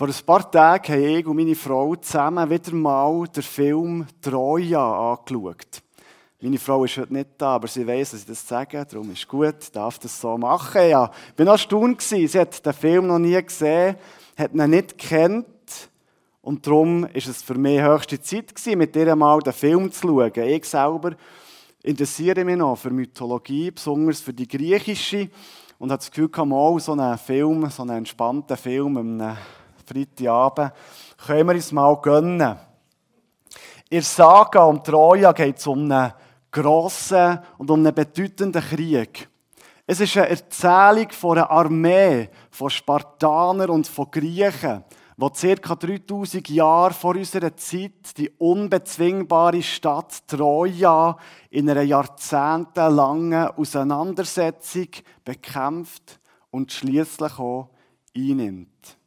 Vor ein paar Tagen haben ich und meine Frau zusammen wieder mal den Film Troja angeschaut. Meine Frau ist heute nicht da, aber sie weiß, dass ich das sage, darum ist es gut, darf das so machen. Ja, ich war erstaunt, sie hat den Film noch nie gesehen, hat ihn nicht kennt und darum ist es für mich höchste Zeit gewesen, mit ihr mal den Film zu schauen. Ich selber interessiere mich noch für Mythologie, besonders für die griechische und habe das Gefühl, mal so einen Film, so einen entspannten Film am Freitagabend, können wir uns mal gönnen. In Saga um Troja geht es um einen grossen und um einen bedeutenden Krieg. Es ist eine Erzählung von einer Armee von Spartanern und von Griechen, die ca. 3000 Jahre vor unserer Zeit die unbezwingbare Stadt Troja in einer jahrzehntelangen Auseinandersetzung bekämpft und schließlich auch einnimmt.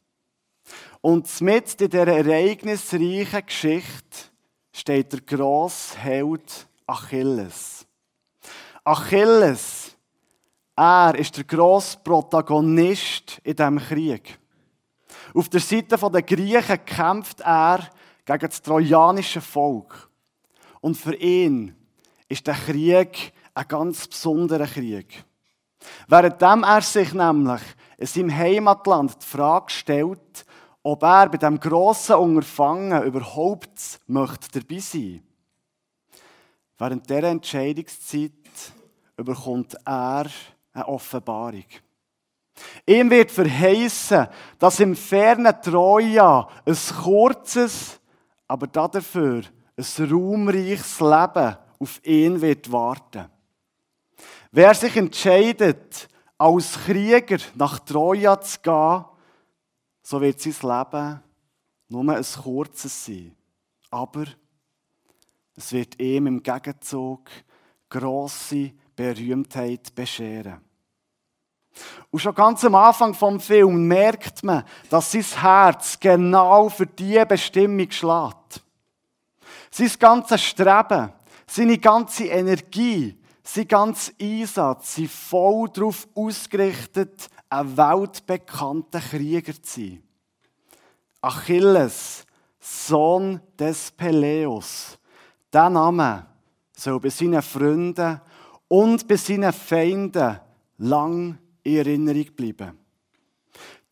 Und mit in dieser ereignisreichen Geschichte steht der grosse Held Achilles. Achilles, er ist der grosse Protagonist in diesem Krieg. Auf der Seite der Griechen kämpft er gegen das trojanische Volk. Und für ihn ist der Krieg ein ganz besonderer Krieg. Währenddem er sich nämlich in seinem Heimatland die Frage stellt, ob er bei diesem grossen Unterfangen überhaupt möchte dabei sein Während dieser Entscheidungszeit überkommt er eine Offenbarung. Ihm wird verheißen, dass im fernen Troja ein kurzes, aber dafür ein raumreiches Leben auf ihn wird warten. Wer sich entscheidet, als Krieger nach Troja zu gehen, so wird sein Leben nur ein kurzes sein. Aber es wird ihm im Gegenzug grosse Berühmtheit bescheren. Und schon ganz am Anfang vom Film merkt man, dass sein Herz genau für diese Bestimmung schlägt. Sein ganzes Streben, seine ganze Energie, sein ganzer Einsatz sind voll darauf ausgerichtet, ein weltbekannter Krieger zu sein. Achilles, Sohn des Peleus, der Name soll bei seinen Freunden und bei seinen Feinden lang in Erinnerung bleiben.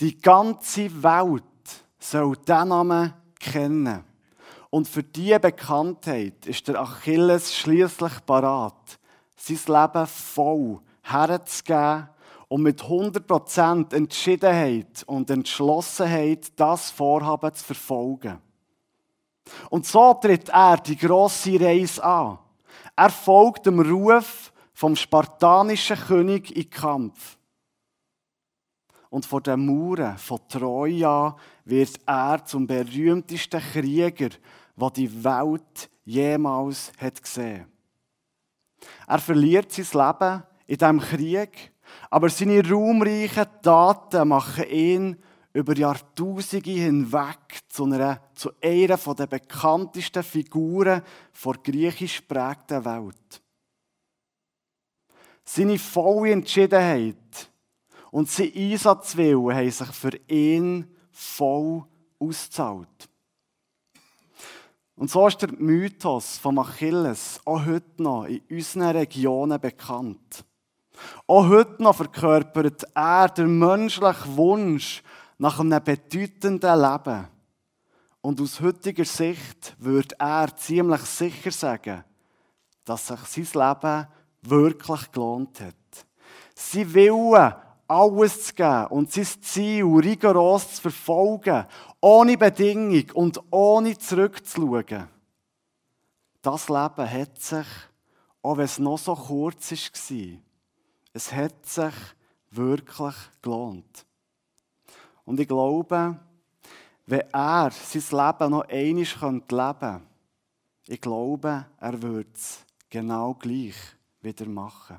Die ganze Welt soll diesen Namen kennen. Und für diese Bekanntheit ist der Achilles schließlich parat, sein Leben voll herzugeben und mit 100% Entschiedenheit und Entschlossenheit das Vorhaben zu verfolgen. Und so tritt er die grosse Reise an. Er folgt dem Ruf vom spartanischen König in Kampf. Und vor den Mauern von Troja wird er zum berühmtesten Krieger, den die Welt jemals hat gesehen. Er verliert sein Leben in diesem Krieg, aber seine ruhmreichen Taten machen ihn über Jahrtausende hinweg zu einer, zu einer der bekanntesten Figuren der griechisch prägten Welt. Seine volle Entschiedenheit und sein Einsatzwillen haben sich für ihn voll ausgezahlt. Und so ist der Mythos von Achilles auch heute noch in unseren Regionen bekannt. Auch heute noch verkörpert er den menschlichen Wunsch nach einem bedeutenden Leben. Und aus heutiger Sicht würde er ziemlich sicher sagen, dass sich sein Leben wirklich gelohnt hat. Sie Wille, alles zu geben und sein Ziel rigoros zu verfolgen, ohne Bedingung und ohne zurückzuschauen. Das Leben hat sich, auch wenn es noch so kurz war, es hat sich wirklich gelohnt. Und ich glaube, wenn er sein Leben noch einmal leben könnte, ich glaube, er würde es genau gleich wieder machen.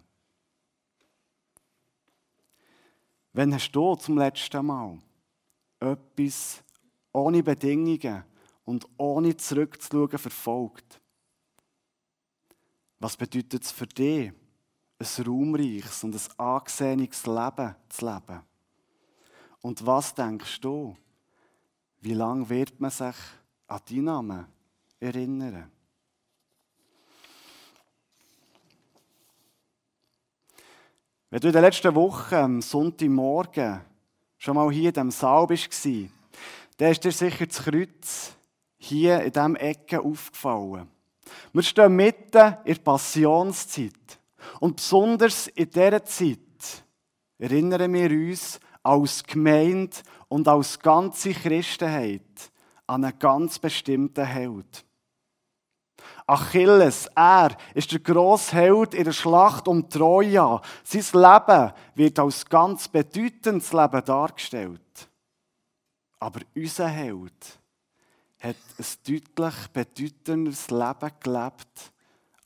Wenn hast du zum letzten Mal etwas ohne Bedingungen und ohne zurückzuschauen verfolgt? Was bedeutet es für dich, ein raumreiches und ein angesehenes Leben zu leben? Und was denkst du? wie lange wird man sich an deinen Namen erinnern? Wenn du in den letzten Wochen am Sonntagmorgen schon mal hier in diesem Saal warst, dann ist dir sicher das Kreuz hier in diesem Ecke aufgefallen. Wir stehen mitten in der Passionszeit. Und besonders in dieser Zeit erinnern wir uns als Gemeinde und als ganze Christenheit an einen ganz bestimmten Held. Achilles, er ist der grosse Held in der Schlacht um Troja. Sein Leben wird als ganz bedeutendes Leben dargestellt. Aber unser Held hat ein deutlich bedeutenderes Leben gelebt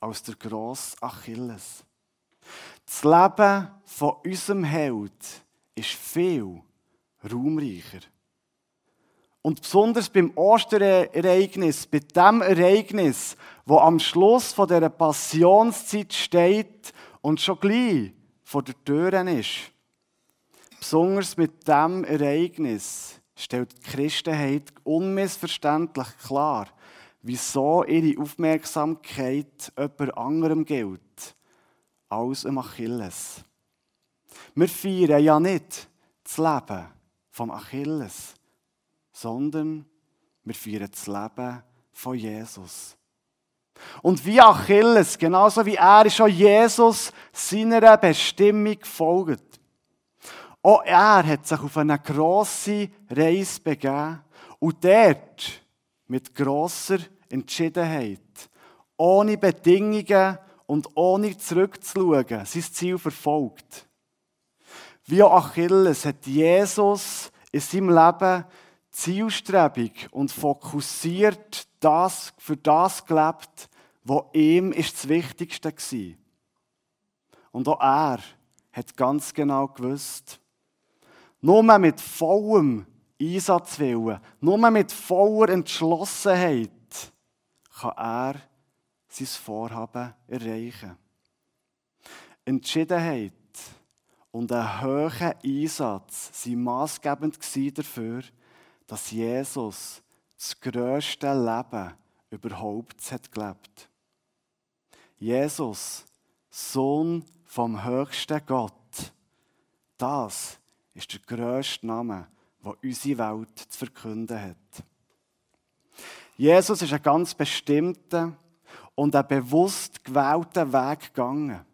als der grosse Achilles. Das Leben von unserem Held ist viel raumreicher. Und besonders beim Osterereignis, bei dem Ereignis, wo am Schluss von der Passionszeit steht und schon gleich vor der Tür ist. Besonders mit dem Ereignis stellt die Christenheit unmissverständlich klar, wieso ihre Aufmerksamkeit jemand anderem gilt als dem Achilles. Wir feiern ja nicht das Leben vom Achilles, sondern wir feiern das Leben von Jesus. Und wie Achilles, genauso wie er, ist auch Jesus seiner Bestimmung gefolgt. Auch er hat sich auf eine grosse Reise begeben und dort mit grosser Entschiedenheit, ohne Bedingungen und ohne zurückzuschauen, sein Ziel verfolgt. Wie Achilles hat Jesus in seinem Leben zielstrebig und fokussiert das, für das gelebt, was ihm das Wichtigste war. Und auch er hat ganz genau gewusst, nur mit vollem Einsatzwillen, nur mit voller Entschlossenheit kann er sein Vorhaben erreichen. Entschiedenheit und ein hoher Einsatz waren maßgebend dafür, dass Jesus das grösste Leben überhaupt hat gelebt. Jesus, Sohn vom höchsten Gott, das ist der grösste Name, den unsere Welt zu verkünden hat. Jesus ist einen ganz bestimmten und einen bewusst gewählten Weg gegangen.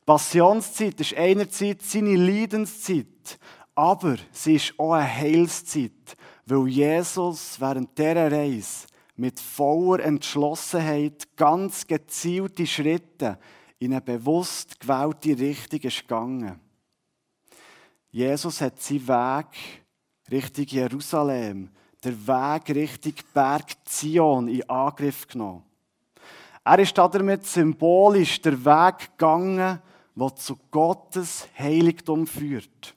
Die Passionszeit ist einerseits seine Leidenszeit, aber sie ist auch eine Heilszeit, weil Jesus während dieser Reise mit voller Entschlossenheit ganz gezielte Schritte in eine bewusst gewählte Richtung ist gegangen. Jesus hat seinen Weg Richtung Jerusalem, der Weg Richtung Berg Zion in Angriff genommen. Er ist damit symbolisch der Weg gegangen, der zu Gottes Heiligtum führt.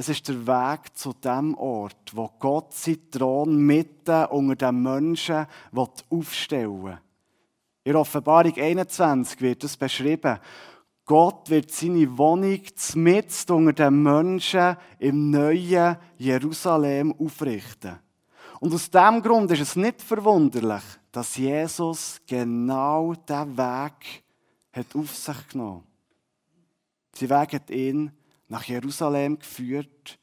Es ist der Weg zu dem Ort, wo Gott seinen Thron mitten unter den Menschen aufstellen. In Offenbarung 21 wird es beschrieben. Gott wird seine Wohnung mitten unter den Menschen im neuen Jerusalem aufrichten. Und aus diesem Grund ist es nicht verwunderlich, dass Jesus genau diesen Weg hat auf sich genommen hat. Sein Weg hat ihn nach Jerusalem geführt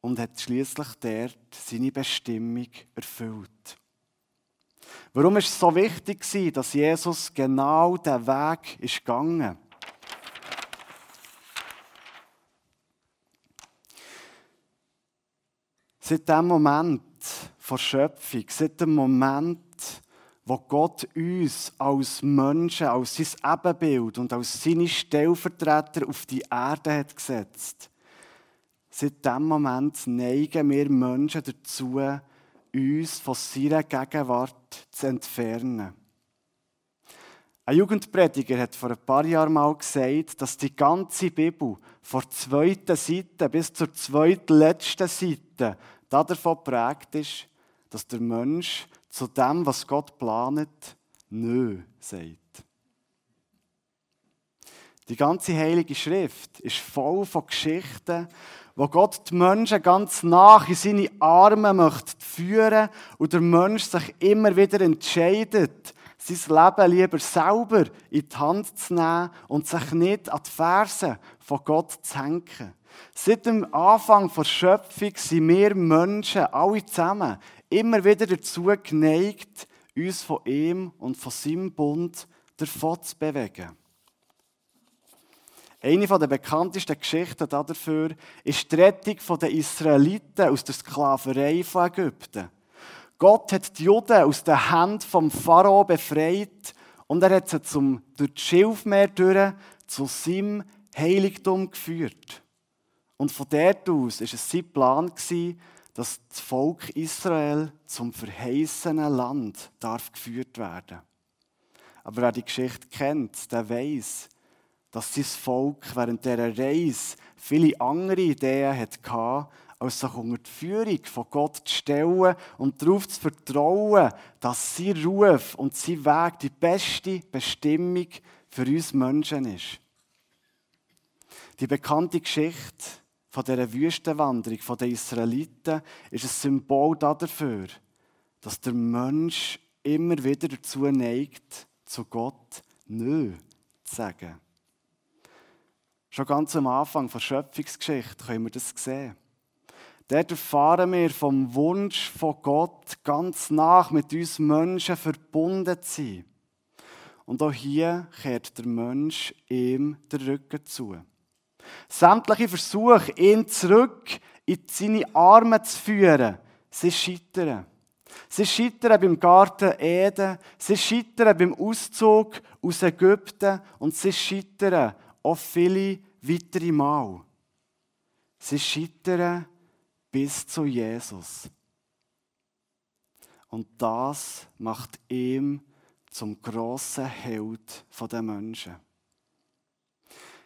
und hat schließlich dort seine Bestimmung erfüllt. Warum ist es so wichtig, dass Jesus genau diesen Weg ist gegangen? Seit dem Moment der Schöpfung, seit dem Moment, wo Gott uns als Menschen, als sein Ebenbild und als seine Stellvertreter auf die Erde hat gesetzt. Seit diesem Moment neigen wir Menschen dazu, uns von seiner Gegenwart zu entfernen. Ein Jugendprediger hat vor ein paar Jahren mal gesagt, dass die ganze Bibel von der zweiten Seite bis zur zweitletzten Seite davon prägt ist, dass der Mensch zu dem, was Gott planet, nö sagt. Die ganze Heilige Schrift ist voll von Geschichten, wo Gott die Menschen ganz nach in seine Arme möchte führen und der Mensch sich immer wieder entscheidet, sein Leben lieber selber in die Hand zu nehmen und sich nicht an die Fersen von Gott zu hängen. Seit dem Anfang der Schöpfung sind wir Menschen, alle zusammen, immer wieder dazu geneigt, uns von ihm und von seinem Bund davon zu bewegen. Eine der bekanntesten Geschichten dafür ist die Rettung der Israeliten aus der Sklaverei von Ägypten. Gott hat die Juden aus der Hand vom Pharao befreit und er hat sie zum, durch das Schilfmeer durch zu seinem Heiligtum geführt. Und von dort aus war es sein Plan, dass das Volk Israel zum verheißenen Land darf geführt werden. Aber wer die Geschichte kennt, der weiß, dass sein Volk während dieser Reise viele andere Ideen hatte, als sich unter die Führung von Gott zu stellen und darauf zu vertrauen, dass sein Ruf und sein Weg die beste Bestimmung für uns Menschen ist. Die bekannte Geschichte von dieser Wüstenwanderung der Israeliten ist ein Symbol dafür, dass der Mensch immer wieder dazu neigt, zu Gott Nö zu sagen. Schon ganz am Anfang der Schöpfungsgeschichte können wir das sehen. Dort erfahren wir vom Wunsch von Gott, ganz nach mit uns Menschen verbunden zu sein. Und auch hier kehrt der Mensch ihm den Rücken zu. Sämtliche Versuche, ihn zurück in seine Arme zu führen, sie scheitern. Sie scheitern beim Garten Eden, sie scheitern beim Auszug aus Ägypten und sie scheitern auch viele weitere Mal. Sie scheitern bis zu Jesus. Und das macht ihm zum grossen Held der Menschen.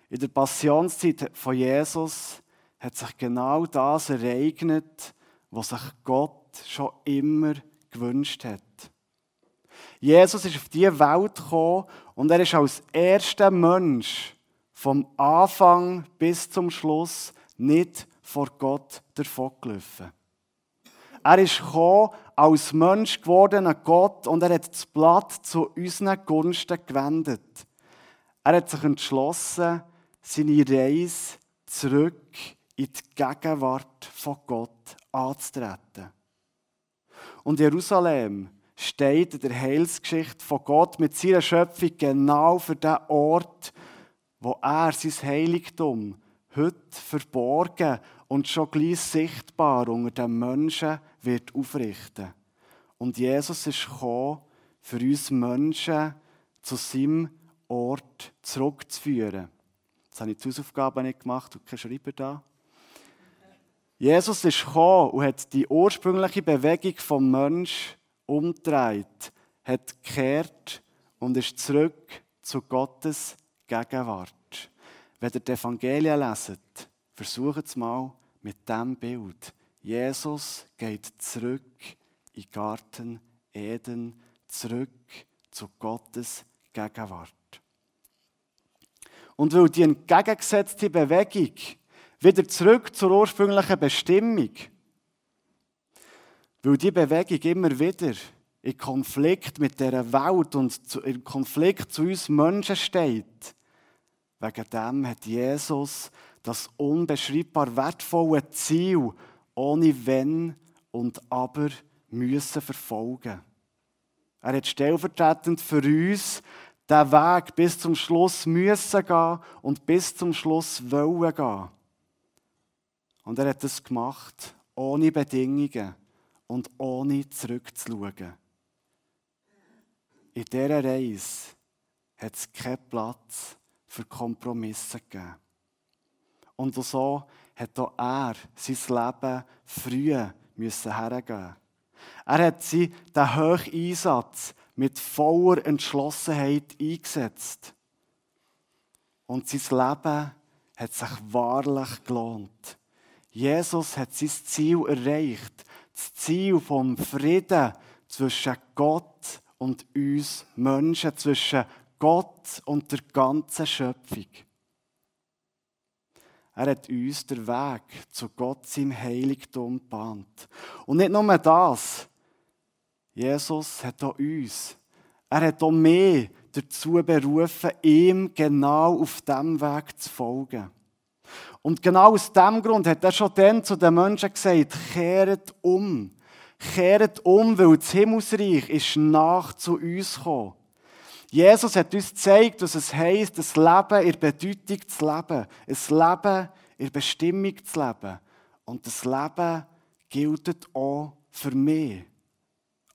In der Passionszeit von Jesus hat sich genau das ereignet, was sich Gott schon immer gewünscht hat. Jesus ist auf diese Welt gekommen und er ist als erster Mensch vom Anfang bis zum Schluss nicht vor Gott davongelaufen. Er ist gekommen, als Mensch gewordener Gott und er hat das Blatt zu unseren Gunsten gewendet. Er hat sich entschlossen, seine Reise zurück in die Gegenwart von Gott anzutreten. Und Jerusalem steht in der Heilsgeschichte von Gott mit seiner Schöpfung genau für den Ort, wo er sein Heiligtum heute verborgen und schon gleich sichtbar unter den Menschen wird aufrichten. Und Jesus ist gekommen, für uns Menschen zu seinem Ort zurückzuführen. Jetzt habe ich die Hausaufgaben nicht gemacht und kein Schreiber da. Jesus ist gekommen und hat die ursprüngliche Bewegung vom Mensch umgedreht, hat gekehrt und ist zurück zu Gottes Gegenwart. Wenn ihr die Evangelien leset, versucht es mal mit diesem Bild. Jesus geht zurück in den Garten Eden, zurück zu Gottes Gegenwart. Und weil die entgegengesetzte Bewegung wieder zurück zur ursprünglichen Bestimmung, weil die Bewegung immer wieder in Konflikt mit der Welt und in Konflikt zu uns Menschen steht, Wegen dem hat Jesus das unbeschreibbar wertvolle Ziel ohne Wenn und Aber müssen verfolgen. Er hat stellvertretend für uns den Weg bis zum Schluss müssen gehen und bis zum Schluss wollen gehen. Und er hat das gemacht, ohne Bedingungen und ohne zurückzuschauen. In dieser Reise hat es keinen Platz für Kompromisse gegeben. Und so hat auch er sein Leben früh müssen hergeben. Er hat sie den hohen Einsatz mit voller Entschlossenheit eingesetzt. Und sein Leben hat sich wahrlich gelohnt. Jesus hat sein Ziel erreicht. Das Ziel vom Frieden zwischen Gott und uns Menschen, zwischen Gott und der ganzen Schöpfung. Er hat uns den Weg zu Gott seinem Heiligtum gebahnt. Und nicht nur das. Jesus hat auch uns, er hat auch mehr dazu berufen, ihm genau auf dem Weg zu folgen. Und genau aus dem Grund hat er schon dann zu den Menschen gesagt, kehret um. Kehret um, weil das Himmelsreich ist nach zu uns gekommen. Jesus hat uns gezeigt, was es heisst, das Leben in Bedeutung zu leben. Ein Leben in Bestimmung zu leben. Und das Leben gilt auch für mich.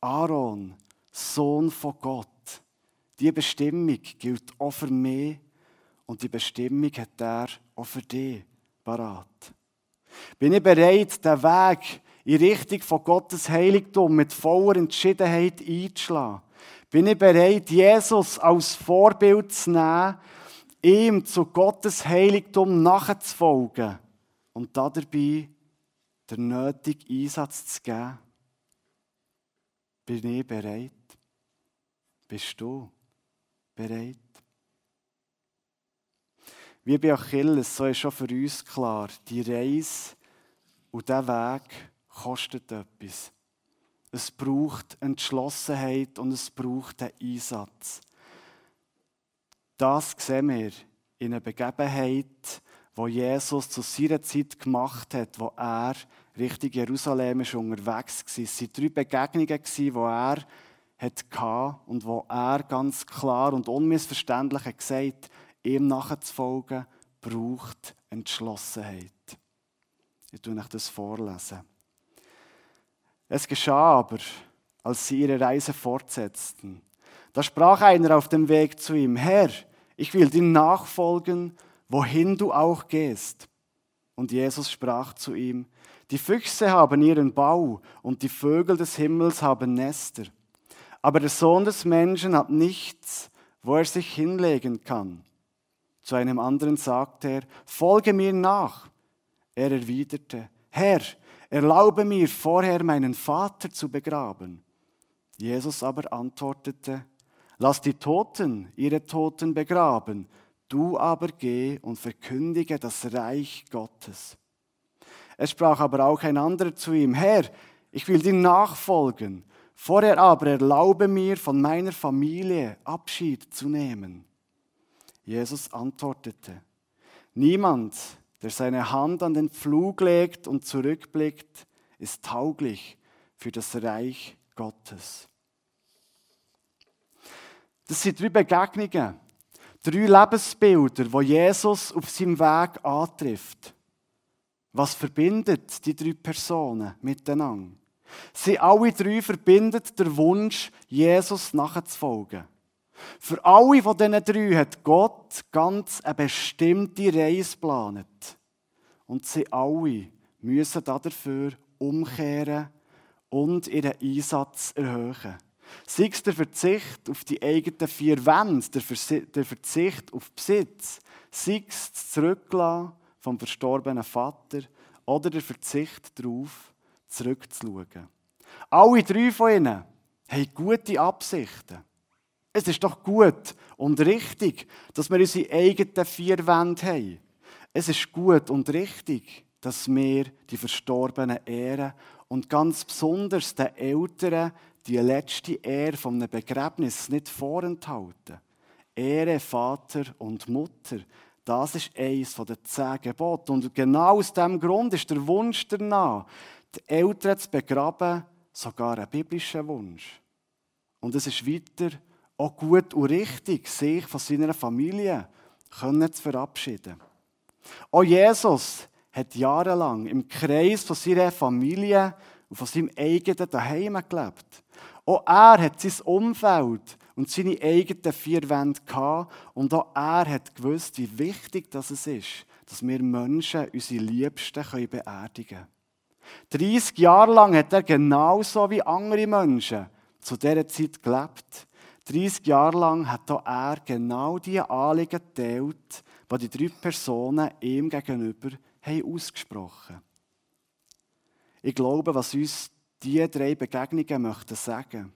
Aaron, Sohn von Gott. Die Bestimmung gilt auch für mich und die Bestimmung hat er auch für dich parat. Bin ich bereit, den Weg in Richtung von Gottes Heiligtum mit voller Entschiedenheit einzuschlagen? Bin ich bereit, Jesus als Vorbild zu nehmen, ihm zu Gottes Heiligtum nachzufolgen und dabei den nötigen Einsatz zu geben? Bin ich bereit? Bist du bereit? Wie bei Achilles, so ist schon für uns klar, die Reise und der Weg kostet etwas. Es braucht Entschlossenheit und es braucht einen Einsatz. Das sehen wir in einer Begebenheit, wo Jesus zu seiner Zeit gemacht hat, wo er Richtung Jerusalem ist unterwegs war. Es waren drei Begegnungen, die er hatte und wo er ganz klar und unmissverständlich gesagt hat, ihm nachzufolgen, braucht Entschlossenheit. Ich tue euch das vorlesen. Es geschah aber, als sie ihre Reise fortsetzten. Da sprach einer auf dem Weg zu ihm, Herr, ich will dir nachfolgen, wohin du auch gehst. Und Jesus sprach zu ihm, die Füchse haben ihren Bau und die Vögel des Himmels haben Nester. Aber der Sohn des Menschen hat nichts, wo er sich hinlegen kann. Zu einem anderen sagte er, folge mir nach. Er erwiderte, Herr, erlaube mir vorher meinen Vater zu begraben. Jesus aber antwortete, lass die Toten ihre Toten begraben, du aber geh und verkündige das Reich Gottes. Es sprach aber auch ein anderer zu ihm, Herr, ich will dir nachfolgen, vorher aber erlaube mir von meiner Familie Abschied zu nehmen. Jesus antwortete, niemand, der seine Hand an den Pflug legt und zurückblickt, ist tauglich für das Reich Gottes. Das sind drei Begegnungen, drei Lebensbilder, wo Jesus auf seinem Weg antrifft. Was verbindet die drei Personen miteinander? Sie alle drei verbindet der Wunsch, Jesus nachzufolgen. Für alle von diesen drei hat Gott ganz eine bestimmte Reise geplant. Und sie alle müssen dafür umkehren und ihren Einsatz erhöhen. Sei es der Verzicht auf die eigenen vier Wände, der Verzicht auf Besitz, sei es das Zurücklassen vom verstorbenen Vater oder der Verzicht darauf, zurückzuschauen. Alle drei von ihnen haben gute Absichten. Es ist doch gut und richtig, dass wir unsere eigenen vier Wände haben. Es ist gut und richtig, dass wir die Verstorbenen ehren und ganz besonders den Eltern die letzte Ehre von einem Begräbnis nicht vorenthalten. Ehre Vater und Mutter, das ist eines der zehn Gebote. Und genau aus diesem Grund ist der Wunsch danach, die Eltern zu begraben, sogar ein biblischer Wunsch. Und es ist weiter auch gut und richtig, sich von seiner Familie zu verabschieden. Auch Jesus hat jahrelang im Kreis von seiner Familie und von seinem eigenen Daheim gelebt. Auch er hat sein Umfeld und seine eigenen vier Wände gehabt. Und auch er hat gewusst, wie wichtig das ist, dass wir Menschen unsere Liebsten beerdigen können. 30 Jahre lang hat er genauso wie andere Menschen zu dieser Zeit gelebt. 30 Jahre lang hat er genau die Anliegen geteilt, die die drei Personen ihm gegenüber haben ausgesprochen haben. Ich glaube, was uns diese drei Begegnungen möchten sagen,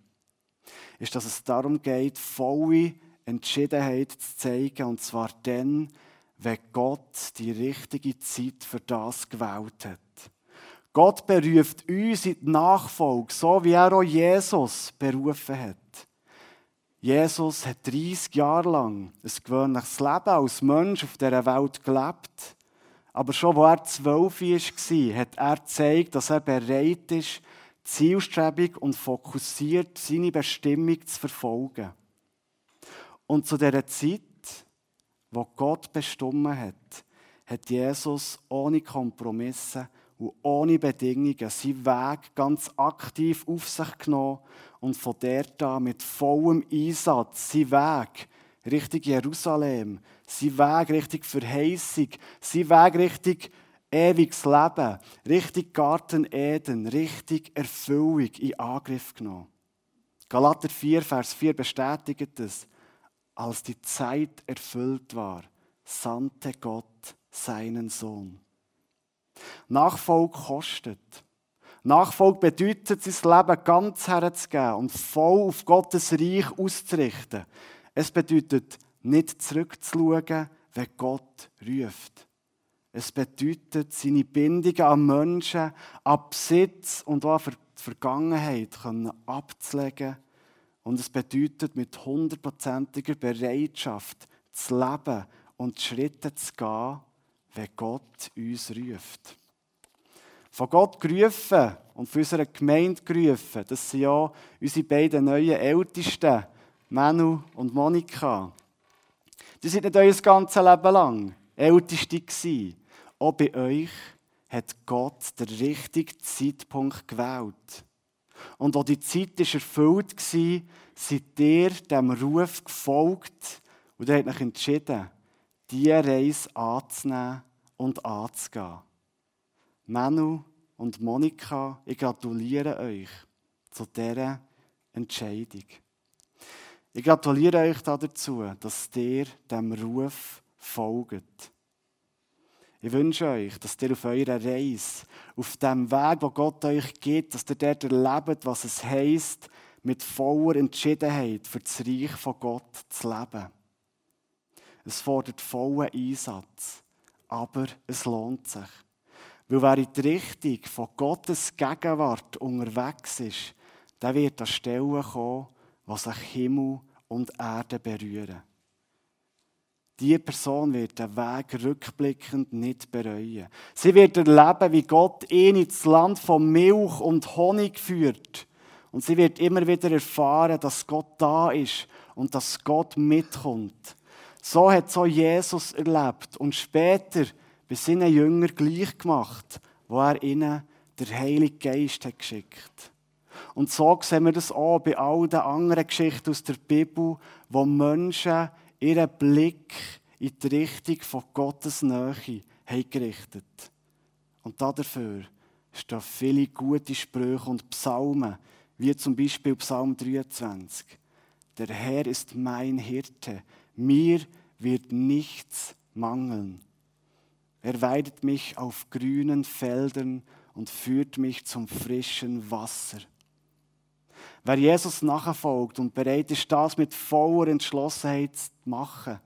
ist, dass es darum geht, volle Entschiedenheit zu zeigen, und zwar dann, wenn Gott die richtige Zeit für das gewählt hat. Gott beruft uns in die Nachfolge, so wie er auch Jesus berufen hat. Jesus hat 30 Jahre lang ein gewöhnliches Leben als Mensch auf dieser Welt gelebt. Aber schon als er zwölf war, hat er gezeigt, dass er bereit ist, zielstrebig und fokussiert seine Bestimmung zu verfolgen. Und zu dieser Zeit, wo Gott bestimmt hat, hat Jesus ohne Kompromisse und ohne Bedingungen seinen Weg ganz aktiv auf sich genommen und von dort an mit vollem Einsatz seinen Weg Richtung Jerusalem, seinen Weg Richtung Verheißung, seinen Weg Richtung ewiges Leben, Richtung Garten Eden, Richtung Erfüllung in Angriff genommen. Galater 4, Vers 4 bestätigt es. Als die Zeit erfüllt war, sandte Gott seinen Sohn. Nachfolge kostet. Nachfolge bedeutet, sein Leben ganz herzugeben und voll auf Gottes Reich auszurichten. Es bedeutet, nicht zurückzuschauen, wenn Gott ruft. Es bedeutet, seine Bindungen an Menschen, an Besitz und auch für die Vergangenheit abzulegen. Und es bedeutet, mit hundertprozentiger Bereitschaft zu leben und Schritte zu gehen, wenn Gott uns ruft. Von Gott gerufen und von unserer Gemeinde gerufen, das sind ja unsere beiden neuen Ältesten, Manu und Monika. Die sind nicht euer ganzes Leben lang Älteste gewesen. Auch bei euch hat Gott den richtigen Zeitpunkt gewählt. Und auch die Zeit war erfüllt, seid ihr dem Ruf gefolgt und ihr habt euch entschieden, diese Reise anzunehmen und anzugehen. Manu und Monika, ich gratuliere euch zu dieser Entscheidung. Ich gratuliere euch dazu, dass ihr dem Ruf folgt. Ich wünsche euch, dass ihr auf eurer Reise, auf dem Weg, wo Gott euch gibt, dass ihr dort erlebt, was es heisst, mit voller Entschiedenheit für das Reich von Gott zu leben. Es fordert vollen Einsatz, aber es lohnt sich. Weil wer in die Richtung von Gottes Gegenwart unterwegs ist, der wird an Stellen kommen, was sich Himmel und Erde berühren. Diese Person wird den Weg rückblickend nicht bereuen. Sie wird erleben, wie Gott ihn ins Land von Milch und Honig führt. Und sie wird immer wieder erfahren, dass Gott da ist und dass Gott mitkommt. So hat so Jesus erlebt und später bei seinen Jüngern gleich gemacht, wo er ihnen der Heilige Geist hat geschickt. Und so sehen wir das auch bei all den anderen Geschichten aus der Bibel, wo Menschen ihren Blick in die Richtung von Gottes Nähe haben gerichtet. Und dafür stehen viele gute Sprüche und Psalmen, wie zum Beispiel Psalm 23. Der Herr ist mein Hirte, mir wird nichts mangeln. Er weidet mich auf grünen Feldern und führt mich zum frischen Wasser. Wer Jesus nachfolgt und bereit ist, das mit voller Entschlossenheit zu machen,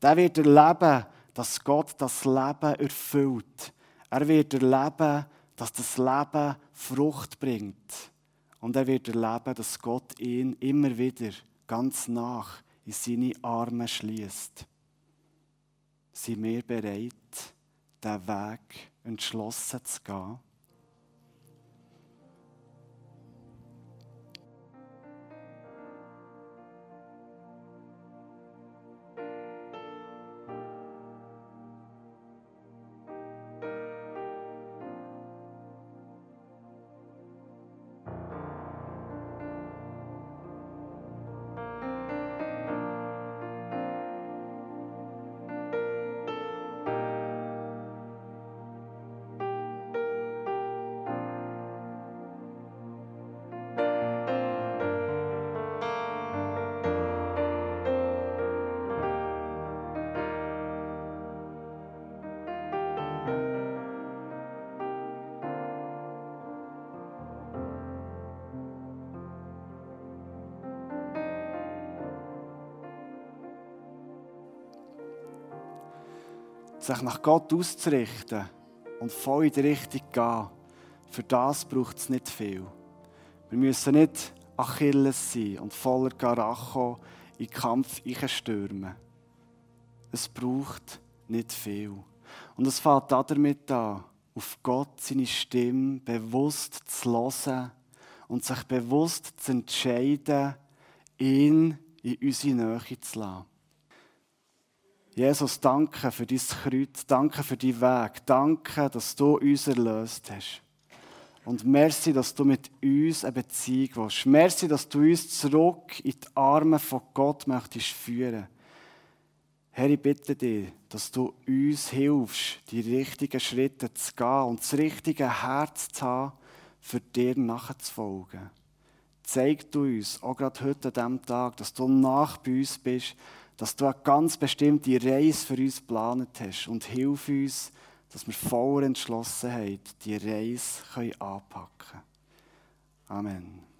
der wird erleben, dass Gott das Leben erfüllt. Er wird erleben, dass das Leben Frucht bringt. Und er wird erleben, dass Gott ihn immer wieder ganz nach in seine Arme schließt. Sind wir bereit, diesen Weg entschlossen zu gehen? Sich nach Gott auszurichten und voll in die Richtung gehen, für das braucht es nicht viel. Wir müssen nicht Achilles sein und voller Garacho in den Kampf stürmen. Es braucht nicht viel. Und es fängt damit an, auf Gott seine Stimme bewusst zu hören und sich bewusst zu entscheiden, ihn in unsere Nähe zu lassen. Jesus, danke für dein Kreuz, danke für deinen Weg, danke, dass du uns erlöst hast. Und merci, dass du mit uns eine Beziehung willst. Merci, dass du uns zurück in die Arme von Gott möchtest führen. Herr, ich bitte dich, dass du uns hilfst, die richtigen Schritte zu gehen und das richtige Herz zu haben, für dir nachzufolgen. Zeig du uns, auch gerade heute an diesem Tag, dass du nach bei uns bist, dass du eine ganz bestimmte Reise für uns geplant hast und hilf uns, dass wir voller Entschlossenheit die Reise anpacken können. Amen.